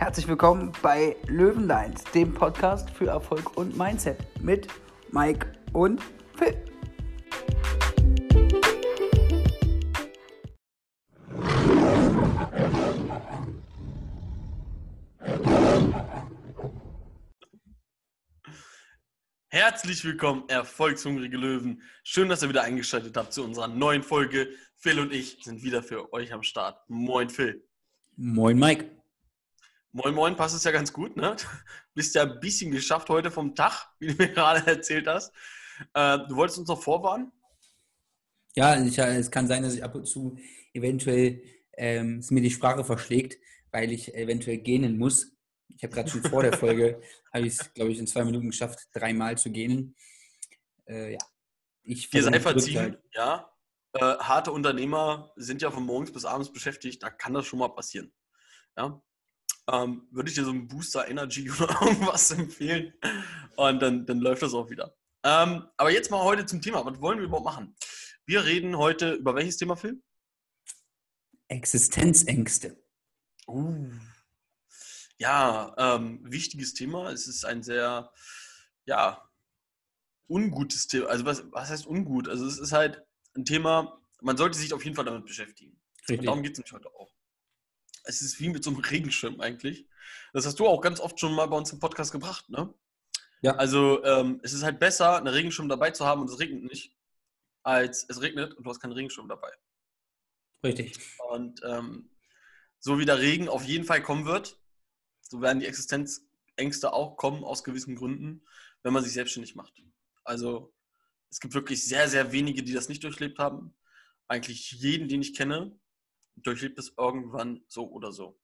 Herzlich willkommen bei Löwenlines, dem Podcast für Erfolg und Mindset mit Mike und Phil. Herzlich willkommen, erfolgshungrige Löwen. Schön, dass ihr wieder eingeschaltet habt zu unserer neuen Folge. Phil und ich sind wieder für euch am Start. Moin, Phil. Moin, Mike. Moin, moin, passt es ja ganz gut, ne? Bist ja ein bisschen geschafft heute vom Tag, wie du mir gerade erzählt hast. Äh, du wolltest uns noch vorwarnen? Ja, ich, es kann sein, dass ich ab und zu eventuell ähm, es mir die Sprache verschlägt, weil ich eventuell gähnen muss. Ich habe gerade schon vor der Folge, habe ich es, glaube ich, in zwei Minuten geschafft, dreimal zu gähnen. Äh, ja. Ich Dir sei verziehen, ja. Äh, harte Unternehmer sind ja von morgens bis abends beschäftigt, da kann das schon mal passieren. Ja. Ähm, würde ich dir so einen Booster Energy oder irgendwas empfehlen und dann, dann läuft das auch wieder. Ähm, aber jetzt mal heute zum Thema. Was wollen wir überhaupt machen? Wir reden heute über welches Thema, Phil? Existenzängste. Uh. Ja, ähm, wichtiges Thema. Es ist ein sehr, ja, ungutes Thema. Also was, was heißt ungut? Also es ist halt ein Thema, man sollte sich auf jeden Fall damit beschäftigen. Richtig. Und darum geht es nämlich heute auch. Es ist wie mit so einem Regenschirm eigentlich. Das hast du auch ganz oft schon mal bei uns im Podcast gebracht, ne? Ja. Also ähm, es ist halt besser, einen Regenschirm dabei zu haben und es regnet nicht, als es regnet und du hast keinen Regenschirm dabei. Richtig. Und ähm, so wie der Regen auf jeden Fall kommen wird, so werden die Existenzängste auch kommen aus gewissen Gründen, wenn man sich selbstständig macht. Also es gibt wirklich sehr, sehr wenige, die das nicht durchlebt haben. Eigentlich jeden, den ich kenne, durchlebt es irgendwann so oder so.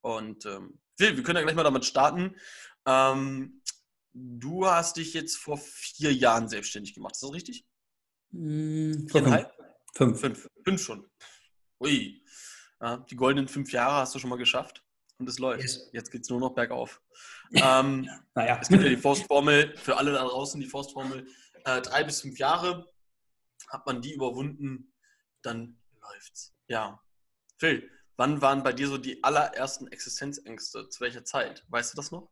Und ähm, Phil, wir können ja gleich mal damit starten. Ähm, du hast dich jetzt vor vier Jahren selbstständig gemacht, ist das richtig? Hm, Viereinhalb? Fünf. Fünf. Fünf schon. Ui. Ja, die goldenen fünf Jahre hast du schon mal geschafft und es läuft. Yes. Jetzt geht es nur noch bergauf. ähm, naja. Es gibt ja die Faustformel, für alle da draußen die Faustformel, äh, drei bis fünf Jahre, hat man die überwunden, dann läuft's. Ja. Phil, wann waren bei dir so die allerersten Existenzängste? Zu welcher Zeit? Weißt du das noch?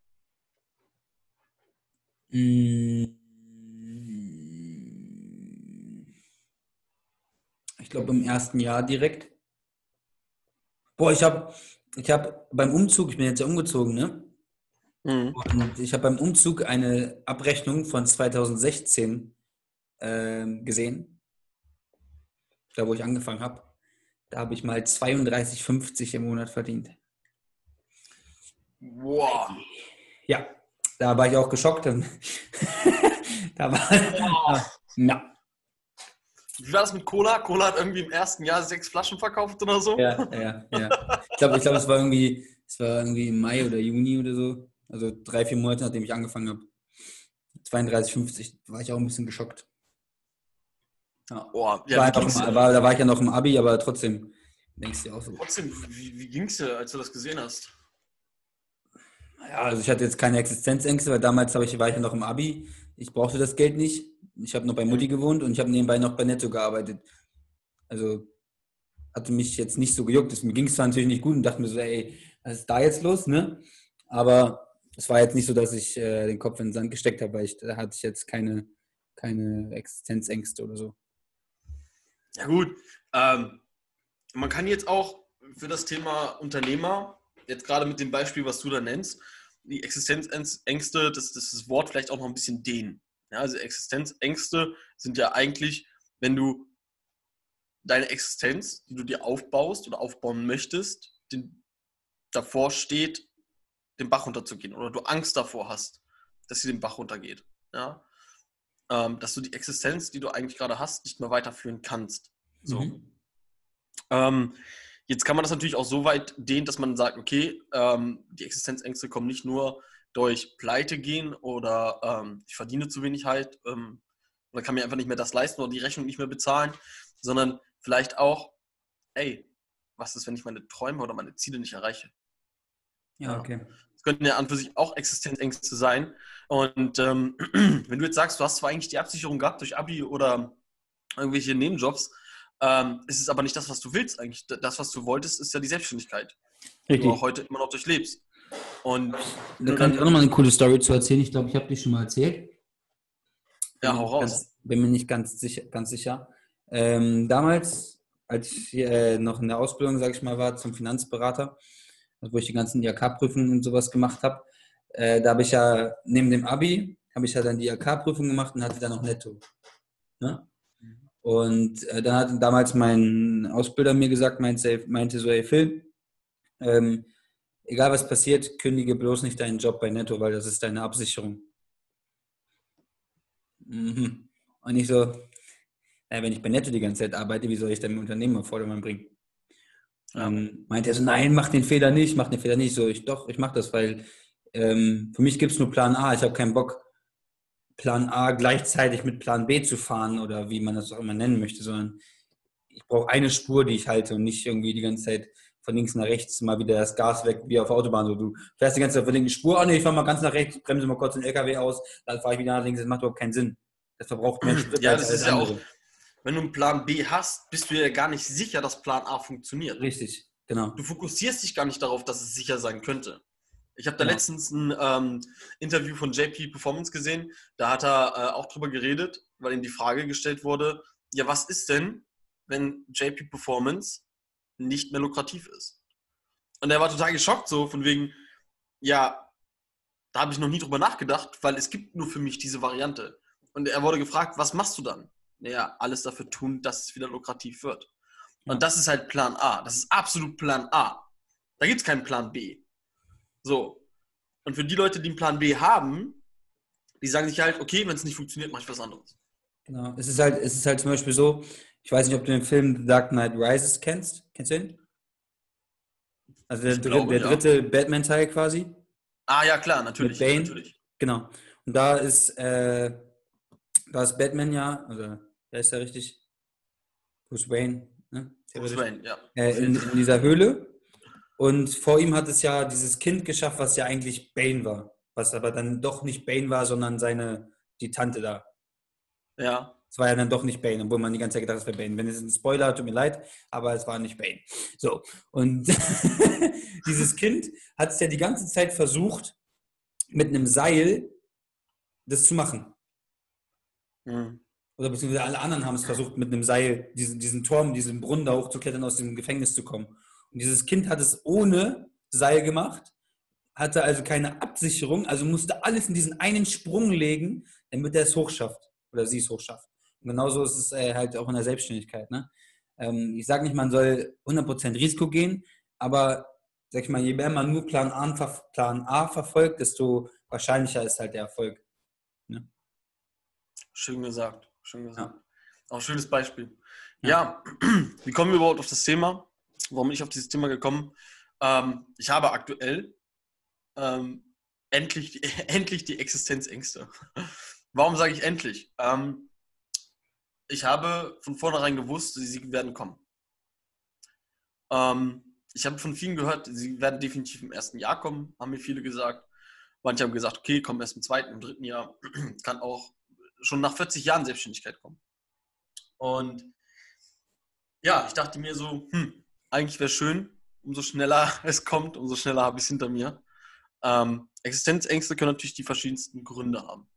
Ich glaube im ersten Jahr direkt. Boah, ich habe ich habe beim Umzug, ich bin jetzt ja umgezogen, ne? Mhm. Und ich habe beim Umzug eine Abrechnung von 2016 äh, gesehen, da wo ich angefangen habe. Da habe ich mal 32,50 im Monat verdient. Wow. Ja, da war ich auch geschockt. da war, wow. na, wie war das mit Cola? Cola hat irgendwie im ersten Jahr sechs Flaschen verkauft oder so. Ja, ja, ja. Ich glaube, ich glaub, es war irgendwie, es war irgendwie im Mai oder Juni oder so. Also drei, vier Monate, nachdem ich angefangen habe. 32,50 war ich auch ein bisschen geschockt. Oh, ja, war noch, war, da war ich ja noch im Abi, aber trotzdem denkst du auch so. Trotzdem, wie, wie ging es dir, als du das gesehen hast? Ja, also ich hatte jetzt keine Existenzängste, weil damals ich, war ich ja noch im Abi. Ich brauchte das Geld nicht. Ich habe noch bei Mutti gewohnt und ich habe nebenbei noch bei Netto gearbeitet. Also hatte mich jetzt nicht so gejuckt. Mir ging es zwar natürlich nicht gut und dachte mir so, ey, was ist da jetzt los, ne? Aber es war jetzt nicht so, dass ich äh, den Kopf in den Sand gesteckt habe, weil ich, da hatte ich jetzt keine, keine Existenzängste oder so. Ja gut, ähm, man kann jetzt auch für das Thema Unternehmer, jetzt gerade mit dem Beispiel, was du da nennst, die Existenzängste, das, das Wort vielleicht auch noch ein bisschen dehnen. Ja, also Existenzängste sind ja eigentlich, wenn du deine Existenz, die du dir aufbaust oder aufbauen möchtest, den, davor steht, den Bach runterzugehen oder du Angst davor hast, dass sie den Bach runtergeht. Ja? Ähm, dass du die Existenz, die du eigentlich gerade hast, nicht mehr weiterführen kannst. So. Mhm. Ähm, jetzt kann man das natürlich auch so weit dehnen, dass man sagt, okay, ähm, die Existenzängste kommen nicht nur durch Pleite gehen oder ähm, ich verdiene zu wenig halt ähm, oder kann mir einfach nicht mehr das leisten oder die Rechnung nicht mehr bezahlen, sondern vielleicht auch, ey, was ist, wenn ich meine Träume oder meine Ziele nicht erreiche? Ja, okay. Das könnten ja an für sich auch Existenzängste sein. Und ähm, wenn du jetzt sagst, du hast zwar eigentlich die Absicherung gehabt durch Abi oder irgendwelche Nebenjobs, ähm, ist es aber nicht das, was du willst eigentlich. Das, was du wolltest, ist ja die Selbstständigkeit. Richtig. Die du auch heute immer noch durchlebst. Und da kann ich auch nochmal eine coole Story zu erzählen. Ich glaube, ich habe die schon mal erzählt. Ja, hau raus. Ganz, bin mir nicht ganz sicher. Ganz sicher. Ähm, damals, als ich äh, noch in der Ausbildung, sage ich mal, war zum Finanzberater, wo ich die ganzen IHK-Prüfungen und sowas gemacht habe, äh, da habe ich ja neben dem Abi, habe ich ja dann die IHK-Prüfung gemacht und hatte dann noch Netto. Ne? Und äh, dann hat damals mein Ausbilder mir gesagt, meinte, meinte so, hey Phil, ähm, egal was passiert, kündige bloß nicht deinen Job bei Netto, weil das ist deine Absicherung. Mhm. Und ich so, ja, wenn ich bei Netto die ganze Zeit arbeite, wie soll ich dann mein Unternehmen auf Vordermann bringen? Ähm, meinte er so, nein, mach den Fehler nicht, mach den Fehler nicht. So, ich doch, ich mach das, weil ähm, für mich gibt es nur Plan A. Ich habe keinen Bock, Plan A gleichzeitig mit Plan B zu fahren oder wie man das auch immer nennen möchte, sondern ich brauche eine Spur, die ich halte und nicht irgendwie die ganze Zeit von links nach rechts mal wieder das Gas weg, wie auf der Autobahn. So, du fährst die ganze Zeit von links Spur, oh nee, ich fahre mal ganz nach rechts, bremse mal kurz den LKW aus, dann fahre ich wieder nach links. Das macht überhaupt keinen Sinn. Das verbraucht mehr Sprit. Ja, das ist ja auch, wenn du einen Plan B hast, bist du ja gar nicht sicher, dass Plan A funktioniert. Richtig, genau. Du fokussierst dich gar nicht darauf, dass es sicher sein könnte. Ich habe da ja. letztens ein ähm, Interview von JP Performance gesehen, da hat er äh, auch drüber geredet, weil ihm die Frage gestellt wurde, ja, was ist denn, wenn JP Performance nicht mehr lukrativ ist? Und er war total geschockt, so von wegen, ja, da habe ich noch nie drüber nachgedacht, weil es gibt nur für mich diese Variante. Und er wurde gefragt, was machst du dann? Naja, alles dafür tun, dass es wieder lukrativ wird. Und das ist halt Plan A. Das ist absolut Plan A. Da gibt es keinen Plan B. So. Und für die Leute, die einen Plan B haben, die sagen sich halt, okay, wenn es nicht funktioniert, mache ich was anderes. Genau. Es ist halt, es ist halt zum Beispiel so, ich weiß nicht, ob du den Film The Dark Knight Rises kennst. Kennst du ihn? Also der, glaube, der dritte ja. Batman-Teil quasi. Ah ja, klar, natürlich. Mit Bane. Natürlich. Genau. Und da ist, äh, da ist Batman ja, also wer ist da richtig? Bruce Wayne, ne? Bruce Wayne, ja. Äh, in, in, dieser Höhle. Und vor ihm hat es ja dieses Kind geschafft, was ja eigentlich Bane war. Was aber dann doch nicht Bane war, sondern seine, die Tante da. Ja. Es war ja dann doch nicht Bane, obwohl man die ganze Zeit gedacht hat, es wäre Bane. Wenn es ein Spoiler, tut mir leid, aber es war nicht Bane. So, und dieses Kind hat es ja die ganze Zeit versucht, mit einem Seil das zu machen. Mhm. Oder beziehungsweise alle anderen haben es versucht, mit einem Seil diesen, diesen Turm, diesen Brunnen da hochzuklettern, aus dem Gefängnis zu kommen. Und dieses Kind hat es ohne Seil gemacht, hatte also keine Absicherung, also musste alles in diesen einen Sprung legen, damit er es hochschafft oder sie es hochschafft. Und genauso ist es äh, halt auch in der Selbstständigkeit. Ne? Ähm, ich sage nicht, man soll 100% Risiko gehen, aber sag ich mal, je mehr man nur Plan A, Plan A verfolgt, desto wahrscheinlicher ist halt der Erfolg. Ne? Schön gesagt, schön gesagt. Ja. Auch ein schönes Beispiel. Ja. ja, wie kommen wir überhaupt auf das Thema? Warum bin ich auf dieses Thema gekommen? Ähm, ich habe aktuell ähm, endlich, die, endlich die Existenzängste. Warum sage ich endlich? Ähm, ich habe von vornherein gewusst, sie werden kommen. Ähm, ich habe von vielen gehört, sie werden definitiv im ersten Jahr kommen, haben mir viele gesagt. Manche haben gesagt, okay, kommen erst im zweiten, im dritten Jahr. Kann auch schon nach 40 Jahren Selbstständigkeit kommen. Und ja, ich dachte mir so, hm, eigentlich wäre schön, umso schneller es kommt, umso schneller habe ich es hinter mir. Ähm, Existenzängste können natürlich die verschiedensten Gründe haben.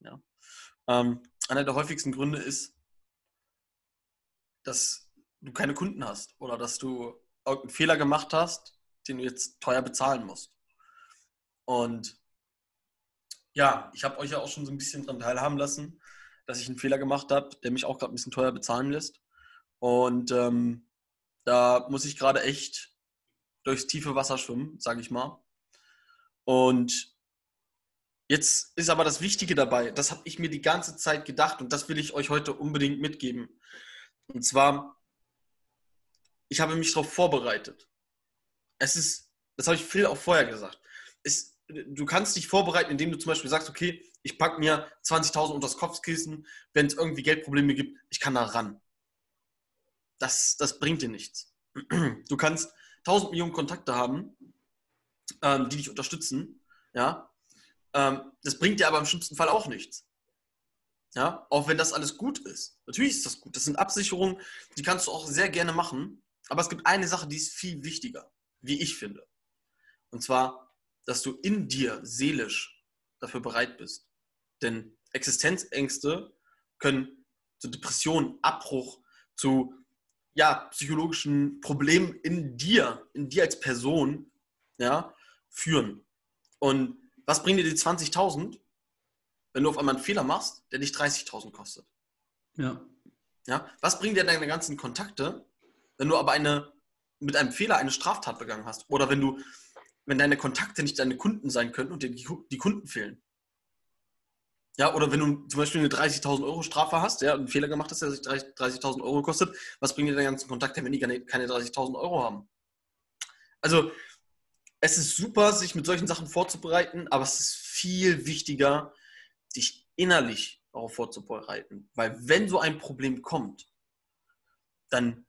Ja. Ähm, einer der häufigsten Gründe ist, dass du keine Kunden hast oder dass du irgendeinen Fehler gemacht hast, den du jetzt teuer bezahlen musst. Und ja, ich habe euch ja auch schon so ein bisschen daran teilhaben lassen, dass ich einen Fehler gemacht habe, der mich auch gerade ein bisschen teuer bezahlen lässt. Und ähm, da muss ich gerade echt durchs tiefe Wasser schwimmen, sage ich mal. Und jetzt ist aber das Wichtige dabei, das habe ich mir die ganze Zeit gedacht und das will ich euch heute unbedingt mitgeben. Und zwar, ich habe mich darauf vorbereitet. Es ist, das habe ich Phil auch vorher gesagt. Es, du kannst dich vorbereiten, indem du zum Beispiel sagst, okay, ich packe mir 20.000 unter das Kopfkissen, wenn es irgendwie Geldprobleme gibt, ich kann da ran das, das bringt dir nichts. Du kannst tausend Millionen Kontakte haben, ähm, die dich unterstützen, ja. Ähm, das bringt dir aber im schlimmsten Fall auch nichts. Ja, auch wenn das alles gut ist. Natürlich ist das gut. Das sind Absicherungen, die kannst du auch sehr gerne machen. Aber es gibt eine Sache, die ist viel wichtiger, wie ich finde. Und zwar dass du in dir seelisch dafür bereit bist. Denn Existenzängste können zu Depressionen, Abbruch, zu ja, psychologischen Problemen in dir, in dir als Person, ja, führen. Und was bringen dir die 20.000, wenn du auf einmal einen Fehler machst, der dich 30.000 kostet? Ja. Ja, was bringen dir deine ganzen Kontakte, wenn du aber eine, mit einem Fehler eine Straftat begangen hast? Oder wenn du, wenn deine Kontakte nicht deine Kunden sein können und dir die, die Kunden fehlen? Ja, oder wenn du zum Beispiel eine 30.000 Euro Strafe hast, ja, einen Fehler gemacht hast, der sich 30.000 Euro kostet, was bringen dir deine ganzen Kontakte, wenn die keine 30.000 Euro haben? Also, es ist super, sich mit solchen Sachen vorzubereiten, aber es ist viel wichtiger, dich innerlich darauf vorzubereiten. Weil wenn so ein Problem kommt, dann,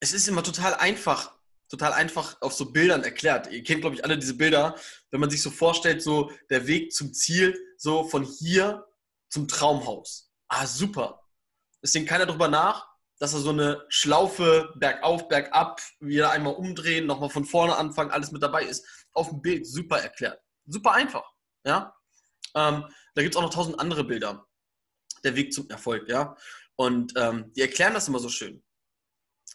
es ist immer total einfach, total einfach auf so Bildern erklärt. Ihr kennt, glaube ich, alle diese Bilder, wenn man sich so vorstellt, so der Weg zum Ziel, so von hier zum Traumhaus. Ah, super. Es denkt keiner darüber nach, dass er so eine Schlaufe bergauf, bergab, wieder einmal umdrehen, nochmal von vorne anfangen, alles mit dabei ist. Auf dem Bild super erklärt. Super einfach. Ja? Ähm, da gibt es auch noch tausend andere Bilder. Der Weg zum Erfolg, ja. Und ähm, die erklären das immer so schön.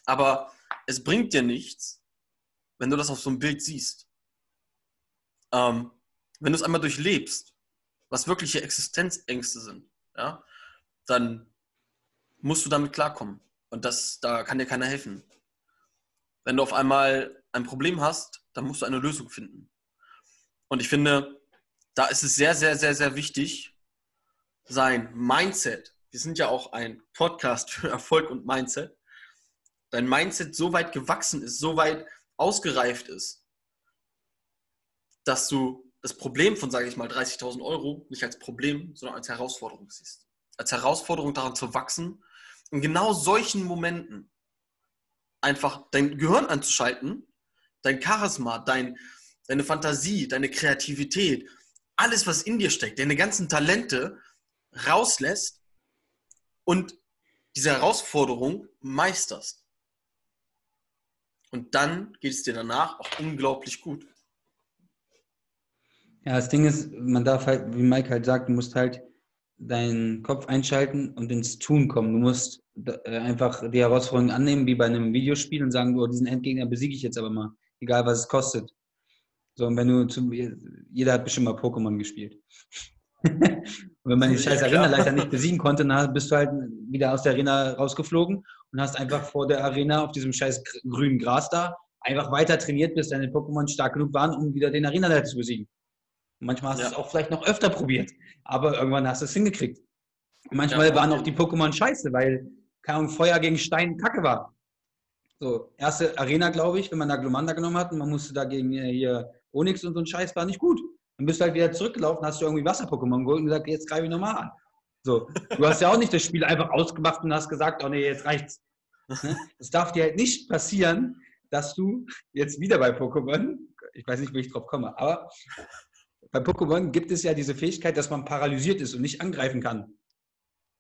Aber es bringt dir nichts, wenn du das auf so einem Bild siehst. Ähm, wenn du es einmal durchlebst, was wirkliche Existenzängste sind, ja, dann musst du damit klarkommen. Und das, da kann dir keiner helfen. Wenn du auf einmal ein Problem hast, dann musst du eine Lösung finden. Und ich finde, da ist es sehr, sehr, sehr, sehr wichtig, sein Mindset, wir sind ja auch ein Podcast für Erfolg und Mindset, dein Mindset so weit gewachsen ist, so weit ausgereift ist, dass du das Problem von, sage ich mal, 30.000 Euro nicht als Problem, sondern als Herausforderung siehst. Als Herausforderung daran zu wachsen, in genau solchen Momenten einfach dein Gehirn anzuschalten, dein Charisma, dein, deine Fantasie, deine Kreativität, alles, was in dir steckt, deine ganzen Talente rauslässt und diese Herausforderung meisterst. Und dann geht es dir danach auch unglaublich gut. Ja, das Ding ist, man darf halt, wie Mike halt sagt, du musst halt deinen Kopf einschalten und ins Tun kommen. Du musst äh, einfach die Herausforderung annehmen, wie bei einem Videospiel und sagen, oh, diesen Endgegner besiege ich jetzt aber mal, egal was es kostet. So, und wenn du zu, jeder hat bestimmt mal Pokémon gespielt. und wenn man die scheiß ja, Arena-Leiter nicht besiegen konnte, dann bist du halt wieder aus der Arena rausgeflogen und hast einfach vor der Arena auf diesem scheiß grünen Gras da einfach weiter trainiert, bis deine Pokémon stark genug waren, um wieder den Arena-Leiter zu besiegen. Und manchmal hast ja. du es auch vielleicht noch öfter probiert, aber irgendwann hast du es hingekriegt. Und manchmal ja, waren auch die Pokémon scheiße, weil kein Feuer gegen Stein Kacke war. So, erste Arena, glaube ich, wenn man da Glomanda genommen hat und man musste dagegen hier Onyx und so ein Scheiß, war nicht gut. Dann bist du halt wieder zurückgelaufen, hast du irgendwie Wasser-Pokémon geholt und gesagt, jetzt greife ich nochmal an. So, du hast ja auch nicht das Spiel einfach ausgemacht und hast gesagt, oh nee, jetzt reicht's. Ne? Das darf dir halt nicht passieren, dass du jetzt wieder bei Pokémon, ich weiß nicht, wie ich drauf komme, aber bei Pokémon gibt es ja diese Fähigkeit, dass man paralysiert ist und nicht angreifen kann.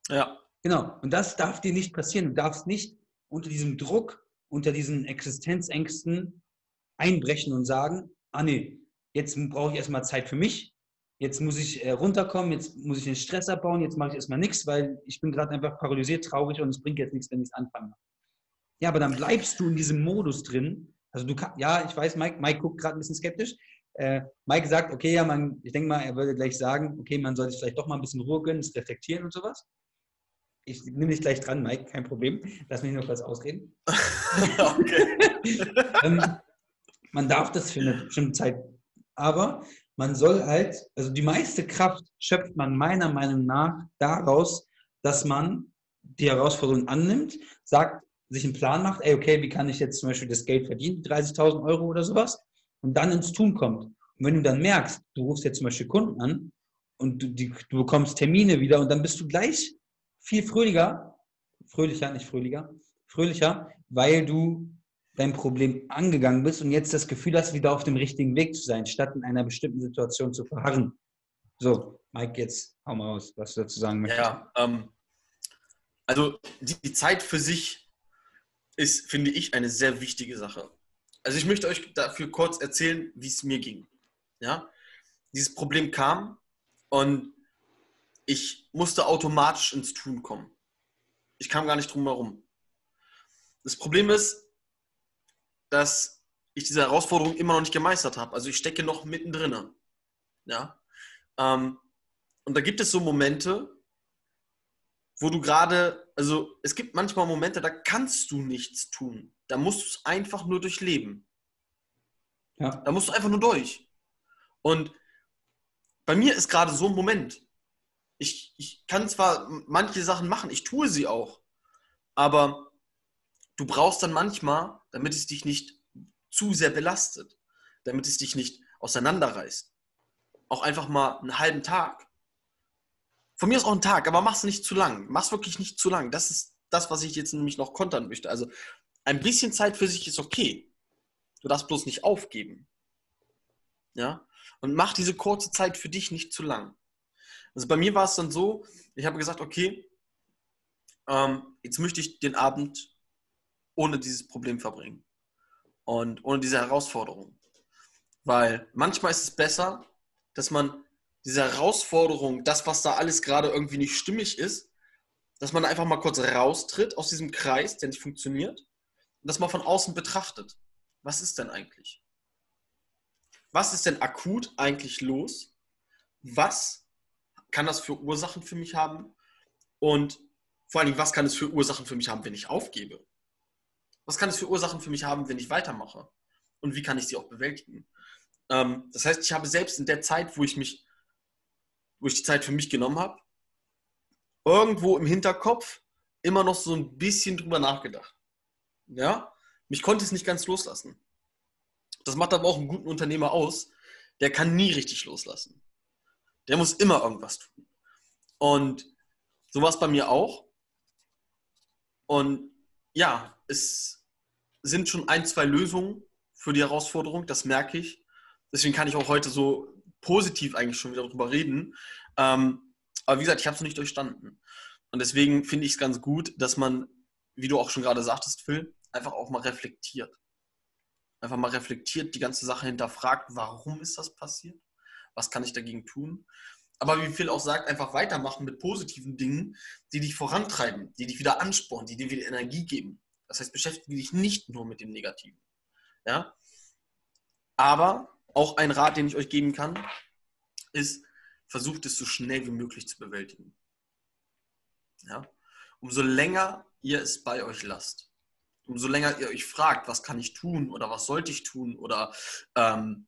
Ja. Genau. Und das darf dir nicht passieren. Du darfst nicht unter diesem Druck, unter diesen Existenzängsten einbrechen und sagen, ah nee, jetzt brauche ich erstmal Zeit für mich. Jetzt muss ich äh, runterkommen, jetzt muss ich den Stress abbauen, jetzt mache ich erstmal nichts, weil ich bin gerade einfach paralysiert, traurig und es bringt jetzt nichts, wenn ich es anfange. Ja, aber dann bleibst du in diesem Modus drin. Also du kannst, ja, ich weiß, Mike, Mike guckt gerade ein bisschen skeptisch, äh, Mike sagt, okay, ja, man, ich denke mal, er würde gleich sagen, okay, man sollte sich vielleicht doch mal ein bisschen Ruhe gönnen, das reflektieren und sowas. Ich nehme dich gleich dran, Mike, kein Problem. Lass mich nur kurz ausreden. ähm, man darf das für eine bestimmte Zeit, aber man soll halt, also die meiste Kraft schöpft man meiner Meinung nach daraus, dass man die Herausforderung annimmt, sagt, sich einen Plan macht, ey, okay, wie kann ich jetzt zum Beispiel das Geld verdienen, 30.000 Euro oder sowas, und dann ins Tun kommt. Und wenn du dann merkst, du rufst jetzt zum Beispiel Kunden an und du, die, du bekommst Termine wieder und dann bist du gleich viel fröhlicher, fröhlicher, nicht fröhlicher, fröhlicher, weil du dein Problem angegangen bist und jetzt das Gefühl hast, wieder auf dem richtigen Weg zu sein, statt in einer bestimmten Situation zu verharren. So, Mike, jetzt hau mal aus, was du dazu sagen möchtest. Ja, ähm, also die, die Zeit für sich ist, finde ich, eine sehr wichtige Sache. Also ich möchte euch dafür kurz erzählen, wie es mir ging. Ja? dieses Problem kam und ich musste automatisch ins Tun kommen. Ich kam gar nicht drum herum. Das Problem ist, dass ich diese Herausforderung immer noch nicht gemeistert habe. Also ich stecke noch mittendrin. Ja. Ähm, und da gibt es so Momente, wo du gerade, also es gibt manchmal Momente, da kannst du nichts tun. Da musst du es einfach nur durchleben. Ja. Da musst du einfach nur durch. Und bei mir ist gerade so ein Moment. Ich, ich kann zwar manche Sachen machen, ich tue sie auch, aber du brauchst dann manchmal, damit es dich nicht zu sehr belastet, damit es dich nicht auseinanderreißt, auch einfach mal einen halben Tag. Von mir ist auch ein Tag, aber mach es nicht zu lang. Mach es wirklich nicht zu lang. Das ist das, was ich jetzt nämlich noch kontern möchte. Also ein bisschen Zeit für sich ist okay. Du darfst bloß nicht aufgeben. Ja? Und mach diese kurze Zeit für dich nicht zu lang. Also bei mir war es dann so, ich habe gesagt, okay, ähm, jetzt möchte ich den Abend ohne dieses Problem verbringen und ohne diese Herausforderung. Weil manchmal ist es besser, dass man diese Herausforderung, das, was da alles gerade irgendwie nicht stimmig ist, dass man einfach mal kurz raustritt aus diesem Kreis, der nicht funktioniert, und das mal von außen betrachtet. Was ist denn eigentlich? Was ist denn akut eigentlich los? Was kann das für Ursachen für mich haben? Und vor allem, was kann es für Ursachen für mich haben, wenn ich aufgebe? Was kann es für Ursachen für mich haben, wenn ich weitermache? Und wie kann ich sie auch bewältigen? Ähm, das heißt, ich habe selbst in der Zeit, wo ich mich, wo ich die Zeit für mich genommen habe, irgendwo im Hinterkopf immer noch so ein bisschen drüber nachgedacht. Ja, mich konnte es nicht ganz loslassen. Das macht aber auch einen guten Unternehmer aus. Der kann nie richtig loslassen. Der muss immer irgendwas tun. Und so war es bei mir auch. Und ja, es sind schon ein, zwei Lösungen für die Herausforderung, das merke ich. Deswegen kann ich auch heute so positiv eigentlich schon wieder darüber reden. Ähm, aber wie gesagt, ich habe es noch nicht durchstanden. Und deswegen finde ich es ganz gut, dass man, wie du auch schon gerade sagtest, Phil, einfach auch mal reflektiert. Einfach mal reflektiert, die ganze Sache hinterfragt, warum ist das passiert? Was kann ich dagegen tun? Aber wie Phil auch sagt, einfach weitermachen mit positiven Dingen, die dich vorantreiben, die dich wieder anspornen, die dir wieder Energie geben. Das heißt, beschäftige dich nicht nur mit dem Negativen. Ja? Aber auch ein Rat, den ich euch geben kann, ist, versucht es so schnell wie möglich zu bewältigen. Ja? Umso länger ihr es bei euch lasst, umso länger ihr euch fragt, was kann ich tun oder was sollte ich tun oder ähm,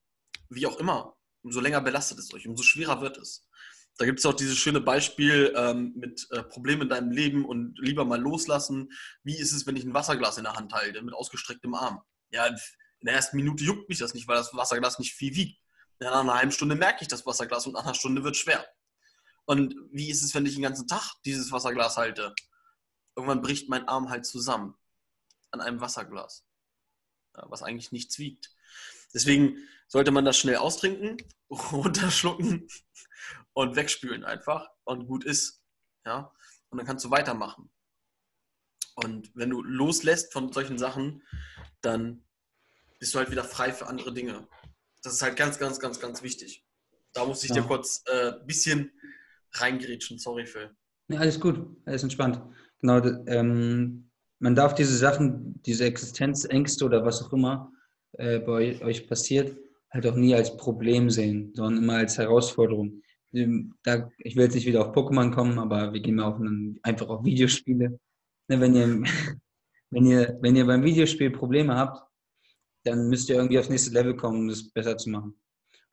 wie auch immer, umso länger belastet es euch, umso schwerer wird es. Da gibt es auch dieses schöne Beispiel ähm, mit äh, Problemen in deinem Leben und lieber mal loslassen. Wie ist es, wenn ich ein Wasserglas in der Hand halte mit ausgestrecktem Arm? Ja, in der ersten Minute juckt mich das nicht, weil das Wasserglas nicht viel wiegt. Ja, nach einer halben Stunde merke ich das Wasserglas und nach einer Stunde wird es schwer. Und wie ist es, wenn ich den ganzen Tag dieses Wasserglas halte? Irgendwann bricht mein Arm halt zusammen an einem Wasserglas, ja, was eigentlich nichts wiegt. Deswegen sollte man das schnell austrinken, runterschlucken und wegspülen einfach und gut ist. Ja? Und dann kannst du weitermachen. Und wenn du loslässt von solchen Sachen, dann bist du halt wieder frei für andere Dinge. Das ist halt ganz, ganz, ganz, ganz wichtig. Da muss ich ja. dir kurz ein äh, bisschen reingrätschen. Sorry, Phil. Ja, alles gut, alles entspannt. Genau, ähm, man darf diese Sachen, diese Existenzängste oder was auch immer äh, bei euch passiert, halt auch nie als Problem sehen, sondern immer als Herausforderung. Ähm, da, ich will jetzt nicht wieder auf Pokémon kommen, aber wir gehen mal auf einen, einfach auf Videospiele. Ne, wenn, ihr, wenn, ihr, wenn ihr beim Videospiel Probleme habt, dann müsst ihr irgendwie aufs nächste Level kommen, um das besser zu machen.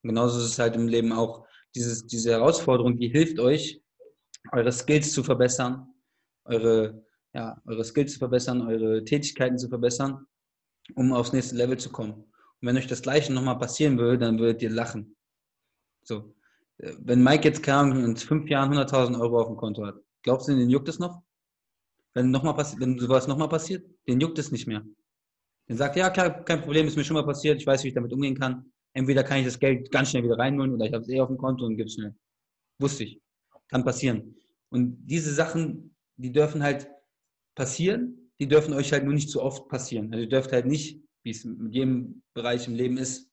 Und genauso ist es halt im Leben auch. Dieses, diese Herausforderung, die hilft euch, eure Skills zu verbessern, eure, ja, eure Skills zu verbessern, eure Tätigkeiten zu verbessern, um aufs nächste Level zu kommen. Und wenn euch das Gleiche nochmal passieren würde, dann würdet ihr lachen. So. Wenn Mike jetzt, keine in fünf Jahren 100.000 Euro auf dem Konto hat, glaubst du, den juckt es noch? Wenn, noch mal wenn sowas nochmal passiert, den juckt es nicht mehr. Den sagt, ja, klar, kein Problem, ist mir schon mal passiert, ich weiß, wie ich damit umgehen kann. Entweder kann ich das Geld ganz schnell wieder reinholen oder ich habe es eh auf dem Konto und gebe es schnell. Wusste ich. Kann passieren. Und diese Sachen, die dürfen halt passieren, die dürfen euch halt nur nicht zu oft passieren. Also ihr dürft halt nicht, wie es mit jedem Bereich im Leben ist,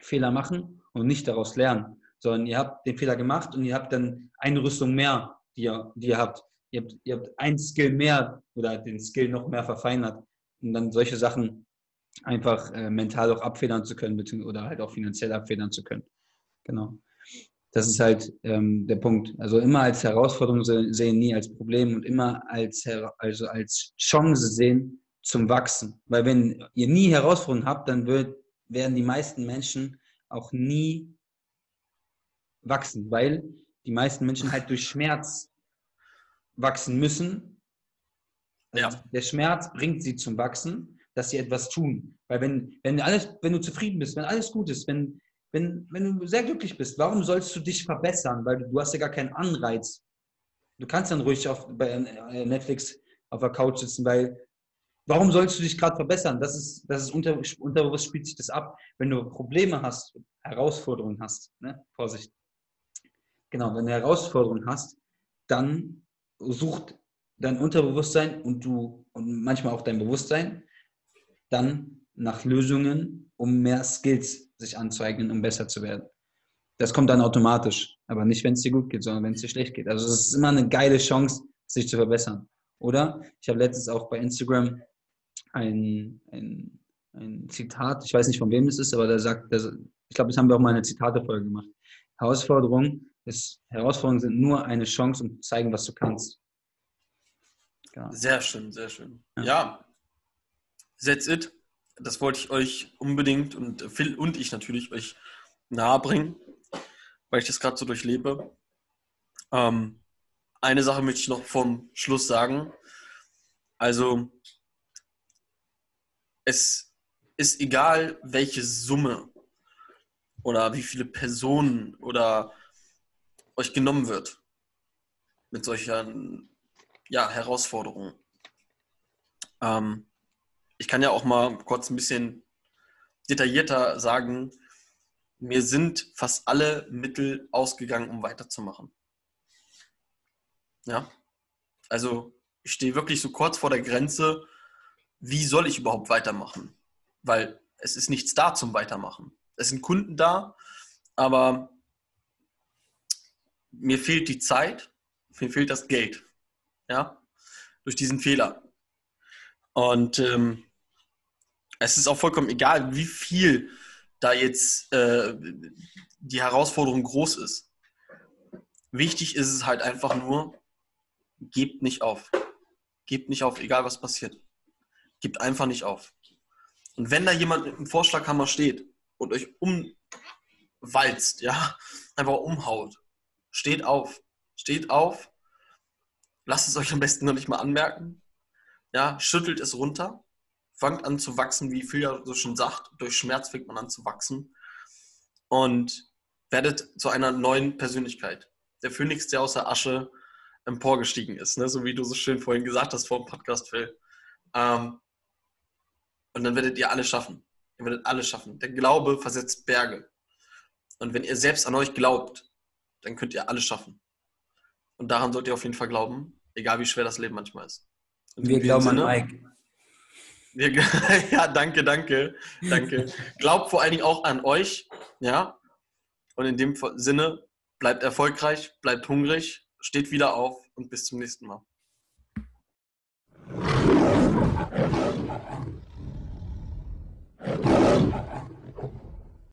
Fehler machen und nicht daraus lernen sondern ihr habt den Fehler gemacht und ihr habt dann eine Rüstung mehr, die ihr, die ihr habt. Ihr habt, ihr habt ein Skill mehr oder den Skill noch mehr verfeinert, um dann solche Sachen einfach äh, mental auch abfedern zu können oder halt auch finanziell abfedern zu können. Genau. Das ist halt ähm, der Punkt. Also immer als Herausforderung sehen, nie als Problem und immer als, also als Chance sehen zum Wachsen. Weil wenn ihr nie Herausforderungen habt, dann wird, werden die meisten Menschen auch nie wachsen, weil die meisten Menschen halt durch Schmerz wachsen müssen. Also ja. Der Schmerz bringt sie zum Wachsen, dass sie etwas tun. Weil wenn, wenn alles, wenn du zufrieden bist, wenn alles gut ist, wenn, wenn, wenn du sehr glücklich bist, warum sollst du dich verbessern? Weil du hast ja gar keinen Anreiz. Du kannst dann ruhig auf, bei Netflix auf der Couch sitzen, weil warum sollst du dich gerade verbessern? Das ist, das ist unter, unterbewusst spielt sich das ab. Wenn du Probleme hast, Herausforderungen hast, ne? Vorsicht. Genau, wenn du Herausforderungen hast, dann sucht dein Unterbewusstsein und du und manchmal auch dein Bewusstsein dann nach Lösungen, um mehr Skills sich anzueignen, um besser zu werden. Das kommt dann automatisch, aber nicht, wenn es dir gut geht, sondern wenn es dir schlecht geht. Also es ist immer eine geile Chance, sich zu verbessern. Oder ich habe letztens auch bei Instagram ein, ein, ein Zitat, ich weiß nicht von wem es ist, aber der sagt, der, ich glaube, das haben wir auch mal eine Zitatefolge gemacht. Herausforderung ist, Herausforderungen sind nur eine Chance, um zu zeigen, was du kannst. Genau. Sehr schön, sehr schön. Ja. ja, that's it das wollte ich euch unbedingt und Phil und ich natürlich euch nahebringen, weil ich das gerade so durchlebe. Ähm, eine Sache möchte ich noch vom Schluss sagen. Also, es ist egal, welche Summe oder wie viele Personen oder euch genommen wird mit solchen ja, Herausforderungen. Ähm, ich kann ja auch mal kurz ein bisschen detaillierter sagen, mir sind fast alle Mittel ausgegangen, um weiterzumachen. Ja, also ich stehe wirklich so kurz vor der Grenze, wie soll ich überhaupt weitermachen? Weil es ist nichts da zum Weitermachen. Es sind Kunden da, aber mir fehlt die Zeit, mir fehlt das Geld. Ja, durch diesen Fehler. Und ähm, es ist auch vollkommen egal, wie viel da jetzt äh, die Herausforderung groß ist. Wichtig ist es halt einfach nur, gebt nicht auf. Gebt nicht auf, egal was passiert. Gebt einfach nicht auf. Und wenn da jemand einem Vorschlaghammer steht und euch umwalzt, ja, einfach umhaut, steht auf. Steht auf. Lasst es euch am besten noch nicht mal anmerken. Ja, schüttelt es runter fangt an zu wachsen, wie Phil ja so schon sagt, durch Schmerz fängt man an zu wachsen und werdet zu einer neuen Persönlichkeit. Der Phönix, der aus der Asche emporgestiegen ist, ne? so wie du so schön vorhin gesagt hast vor dem Podcast, Phil. Ähm, und dann werdet ihr alles schaffen. Ihr werdet alles schaffen. Der Glaube versetzt Berge. Und wenn ihr selbst an euch glaubt, dann könnt ihr alles schaffen. Und daran sollt ihr auf jeden Fall glauben, egal wie schwer das Leben manchmal ist. Und Wir glauben Sinne, an Mike. Ja, danke, danke, danke. Glaubt vor allen Dingen auch an euch, ja. Und in dem Sinne, bleibt erfolgreich, bleibt hungrig, steht wieder auf und bis zum nächsten Mal.